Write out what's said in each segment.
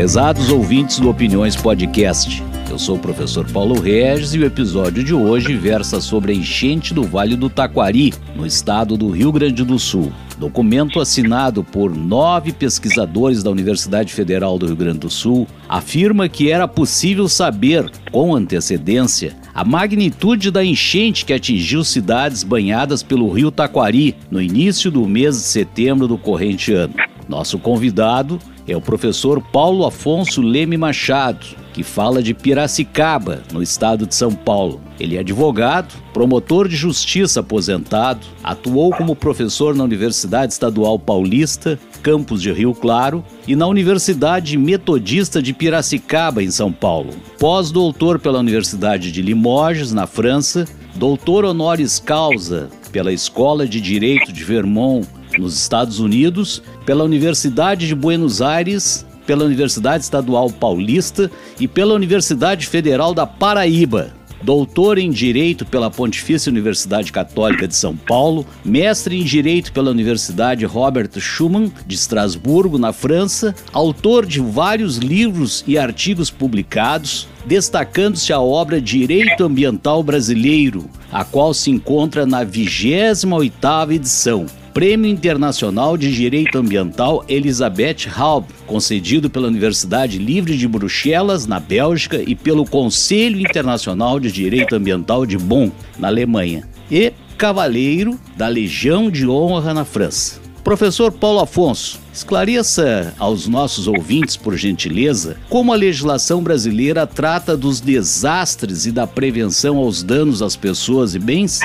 Prezados ouvintes do Opiniões Podcast, eu sou o professor Paulo Regis e o episódio de hoje versa sobre a enchente do Vale do Taquari, no estado do Rio Grande do Sul. Documento assinado por nove pesquisadores da Universidade Federal do Rio Grande do Sul afirma que era possível saber, com antecedência, a magnitude da enchente que atingiu cidades banhadas pelo rio Taquari no início do mês de setembro do corrente ano. Nosso convidado é o professor Paulo Afonso Leme Machado, que fala de Piracicaba, no estado de São Paulo. Ele é advogado, promotor de justiça aposentado, atuou como professor na Universidade Estadual Paulista, campus de Rio Claro, e na Universidade Metodista de Piracicaba, em São Paulo. Pós-doutor pela Universidade de Limoges, na França, doutor honoris causa pela Escola de Direito de Vermont, nos Estados Unidos, pela Universidade de Buenos Aires pela Universidade Estadual Paulista e pela Universidade Federal da Paraíba. Doutor em Direito pela Pontifícia Universidade Católica de São Paulo, mestre em Direito pela Universidade Robert Schumann de Estrasburgo, na França, autor de vários livros e artigos publicados, destacando-se a obra Direito Ambiental Brasileiro, a qual se encontra na 28ª edição, Prêmio Internacional de Direito Ambiental Elizabeth Halb, concedido pela Universidade Livre de Bruxelas, na Bélgica, e pelo Conselho Internacional de Direito Ambiental de Bonn, na Alemanha, e Cavaleiro da Legião de Honra na França. Professor Paulo Afonso, esclareça aos nossos ouvintes, por gentileza, como a legislação brasileira trata dos desastres e da prevenção aos danos às pessoas e bens?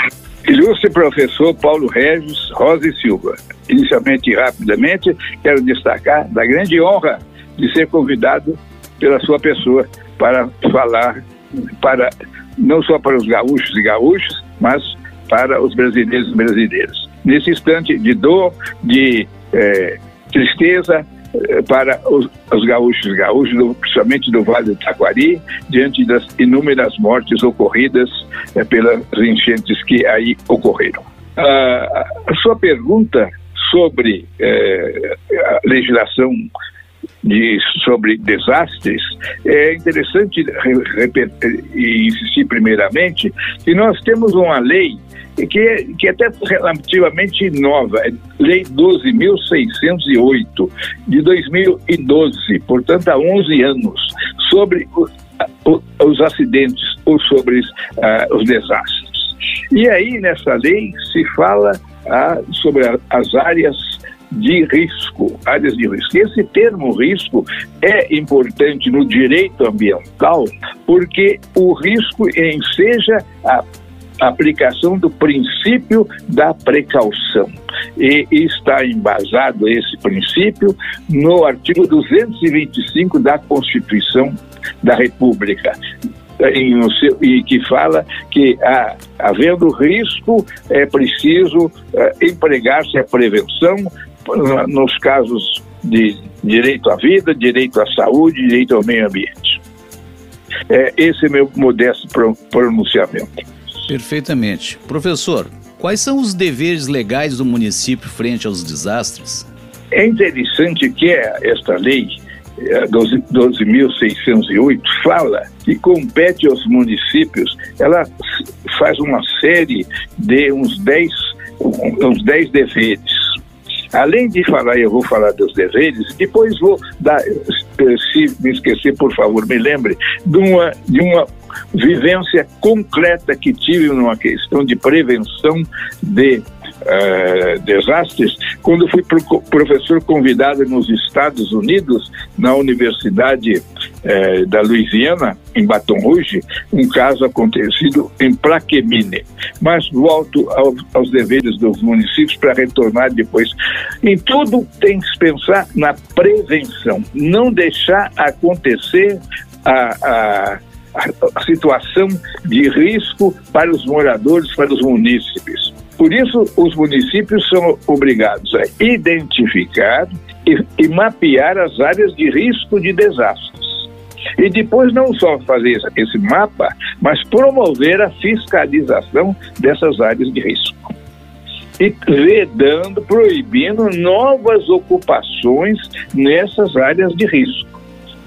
Ilustre professor Paulo Regis Rosa e Silva. Inicialmente e rapidamente, quero destacar da grande honra de ser convidado pela sua pessoa para falar para não só para os gaúchos e gaúchos, mas para os brasileiros e brasileiras. Nesse instante de dor, de eh, tristeza, para os, os gaúchos gaúchos, principalmente do Vale do Taquari, diante das inúmeras mortes ocorridas é, pelas enchentes que aí ocorreram. Ah, a sua pergunta sobre é, a legislação de, sobre desastres, é interessante e insistir primeiramente que nós temos uma lei que que até relativamente nova, é Lei 12.608, de 2012, portanto há 11 anos, sobre os acidentes ou sobre uh, os desastres. E aí, nessa lei, se fala uh, sobre a, as áreas de risco, áreas de risco. Esse termo risco é importante no direito ambiental porque o risco enseja a aplicação do princípio da precaução. E está embasado esse princípio no artigo 225 da Constituição da República. Seu, e que fala que, ah, havendo risco, é preciso ah, empregar-se a prevenção nos casos de direito à vida, direito à saúde, direito ao meio ambiente. É, esse é meu modesto pronunciamento. Perfeitamente. Professor, quais são os deveres legais do município frente aos desastres? É interessante que esta lei 12.608 é, fala que compete aos municípios, ela faz uma série de uns 10, uns 10 deveres. Além de falar, eu vou falar dos deveres, depois vou dar, se me esquecer, por favor, me lembre, de uma, de uma vivência concreta que tive numa questão de prevenção de uh, desastres, quando fui pro, professor convidado nos Estados Unidos, na Universidade uh, da Louisiana, em Baton Rouge, um caso acontecido em Plaquemine. Mas volto ao, aos deveres dos municípios para retornar depois. Em tudo tem que pensar na prevenção, não deixar acontecer a, a situação de risco para os moradores, para os munícipes. Por isso, os municípios são obrigados a identificar e, e mapear as áreas de risco de desastres. E depois não só fazer esse mapa, mas promover a fiscalização dessas áreas de risco. E vedando, proibindo novas ocupações nessas áreas de risco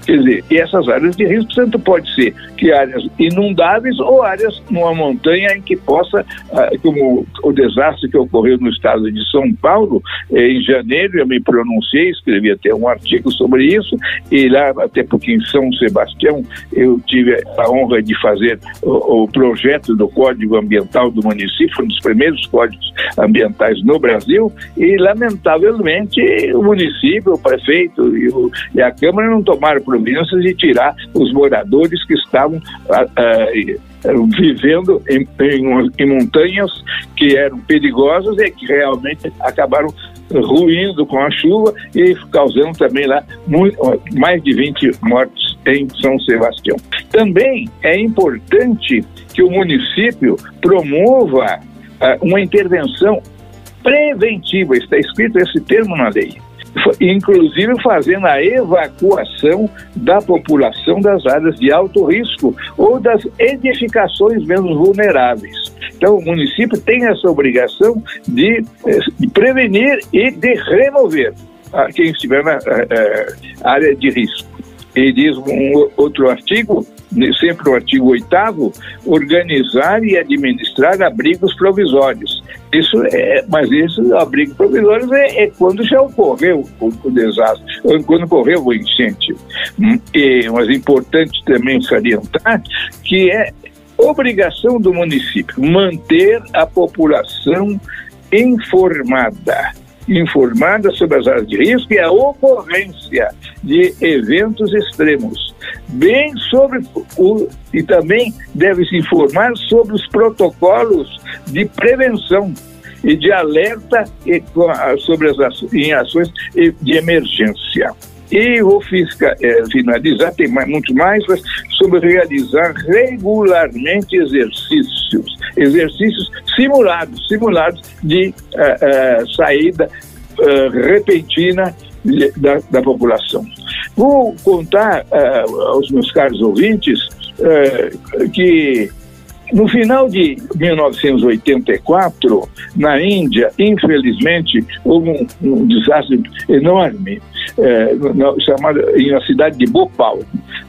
Quer dizer, e essas áreas de risco, tanto pode ser que áreas inundáveis ou áreas numa montanha em que possa, ah, como o desastre que ocorreu no estado de São Paulo, eh, em janeiro, eu me pronunciei, escrevi até um artigo sobre isso, e lá, até porque em São Sebastião, eu tive a honra de fazer o, o projeto do Código Ambiental do município, um dos primeiros códigos ambientais no Brasil, e lamentavelmente o município, o prefeito e, o, e a Câmara não tomaram providências de tirar os moradores que estavam ah, ah, vivendo em, em, em, montanhas que eram perigosas e que realmente acabaram ruindo com a chuva e causando também lá muito, mais de 20 mortes em São Sebastião. Também é importante que o município promova uh, uma intervenção preventiva, está escrito esse termo na lei inclusive fazendo a evacuação da população das áreas de alto risco ou das edificações menos vulneráveis. Então, o município tem essa obrigação de, eh, de prevenir e de remover quem estiver na eh, área de risco. E diz um outro artigo, sempre o artigo 8 organizar e administrar abrigos provisórios. Isso é, mas isso, abrigo provisório é, é, quando já ocorreu o, o, desastre, quando ocorreu o incêndio. Hum, e, mas é importante também salientar que é obrigação do município manter a população informada informada sobre as áreas de risco e a ocorrência de eventos extremos, bem sobre o e também deve se informar sobre os protocolos de prevenção e de alerta sobre as ações de emergência. E vou é, finalizar, tem mais, muito mais, mas sobre realizar regularmente exercícios, exercícios simulados, simulados de uh, uh, saída uh, repentina da, da, população. Vou contar aos meus caros ouvintes que no final de 1984, na Índia, infelizmente, houve um, um desastre enorme, é, na, chamado, cidade de Bhopal.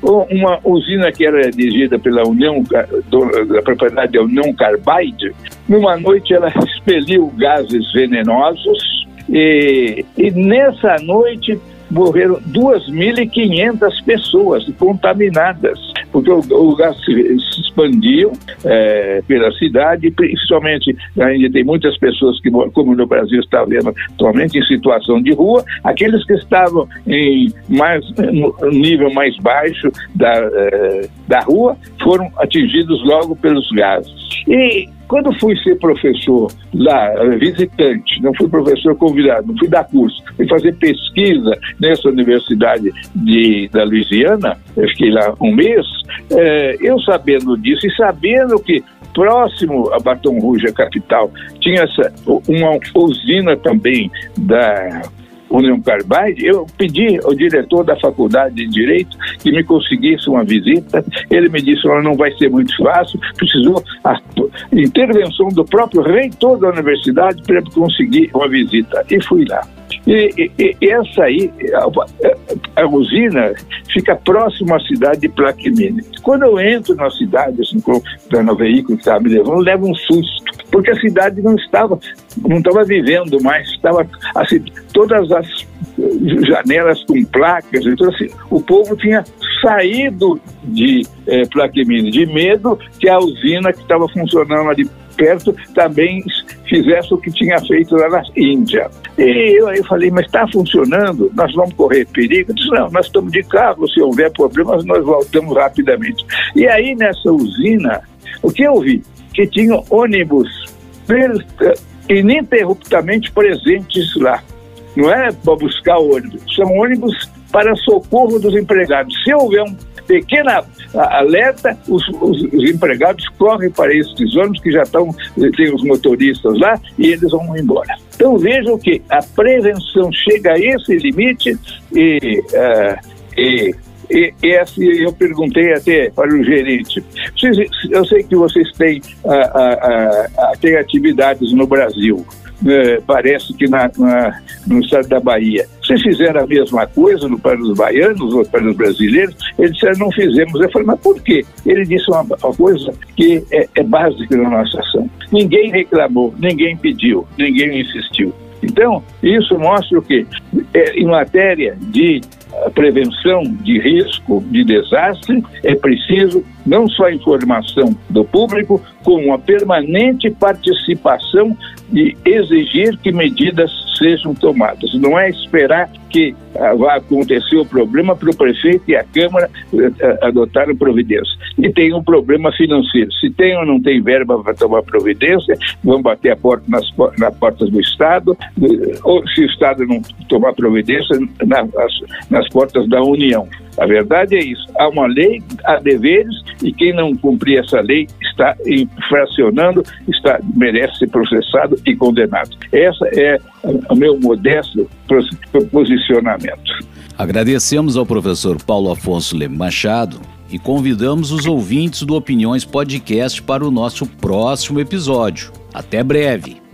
Uma usina que era dirigida pela União, da propriedade da União Carbide, numa noite ela expeliu gases venenosos e, e nessa noite morreram 2.500 pessoas contaminadas, porque o, o gás se, se expandiu é, pela cidade, principalmente ainda tem muitas pessoas que, como no Brasil está vendo atualmente, em situação de rua, aqueles que estavam em mais no nível mais baixo da, é, da rua foram atingidos logo pelos gases. E quando fui ser professor lá, visitante, não fui professor convidado, não fui dar curso, fui fazer pesquisa nessa universidade de, da Louisiana, eu fiquei lá um mês, é, eu sabendo disso e sabendo que próximo a Baton Rouge, a capital, tinha essa, uma usina também da União Carbide, eu pedi ao diretor da faculdade de Direito que me conseguisse uma visita. Ele me disse: que não vai ser muito fácil, precisou a intervenção do próprio reitor da universidade para conseguir uma visita. E fui lá. E, e, e, essa aí, a, a, usina fica próxima à cidade de Plaquemine. Quando eu entro na cidade, assim, com o veículo que estava me levando, leva um susto, porque a cidade não estava, não estava vivendo mais, estava assim, todas as janelas com placas, então assim, o povo tinha saído de é, Plaquemine, de medo que a usina que estava funcionando ali perto também fizesse o que tinha feito lá na Índia. E eu aí falei, mas está funcionando? Nós vamos correr perigo? Eu disse, não, nós estamos de carro, se houver problemas, nós voltamos rapidamente. E aí nessa usina, o que eu vi? Que tinha ônibus ininterruptamente presentes lá. Não é para buscar ônibus, são ônibus para socorro dos empregados. Se houver um pequena alerta, os, os, os, empregados correm para esses ônibus que já estão, tem os motoristas lá e eles vão embora. Então vejam que a prevenção chega a esse limite e, uh, e e, e assim, eu perguntei até para o gerente, eu sei que vocês têm, uh, uh, uh, têm atividades no Brasil, né, parece que na, na, no estado da Bahia. Se fizeram a mesma coisa no, para os baianos ou para os brasileiros, eles disseram, não fizemos. Eu falei, mas por quê? Ele disse uma, uma coisa que é, é básica na nossa ação. Ninguém reclamou, ninguém pediu, ninguém insistiu. Então, isso mostra o quê? É, em matéria de prevenção de risco de desastre, é preciso não só a informação do público, como a permanente participação e exigir que medidas sejam tomadas. Não é esperar que ah, vá acontecer o problema para o prefeito e a Câmara ah, adotarem providência. E tem um problema financeiro. Se tem ou não tem verba para tomar providência, vão bater a porta nas, portas do Estado, ou se o Estado não tomar providência, nas, nas portas da União. A verdade é isso. Há uma lei, há deveres, e quem não cumprir essa lei está infracionando, está, merece ser processado e condenado. Essa é o meu modesto posicionamento. Agradecemos ao professor Paulo Afonso Leme Machado e convidamos os ouvintes do Opiniões Podcast para o nosso próximo episódio. Até breve!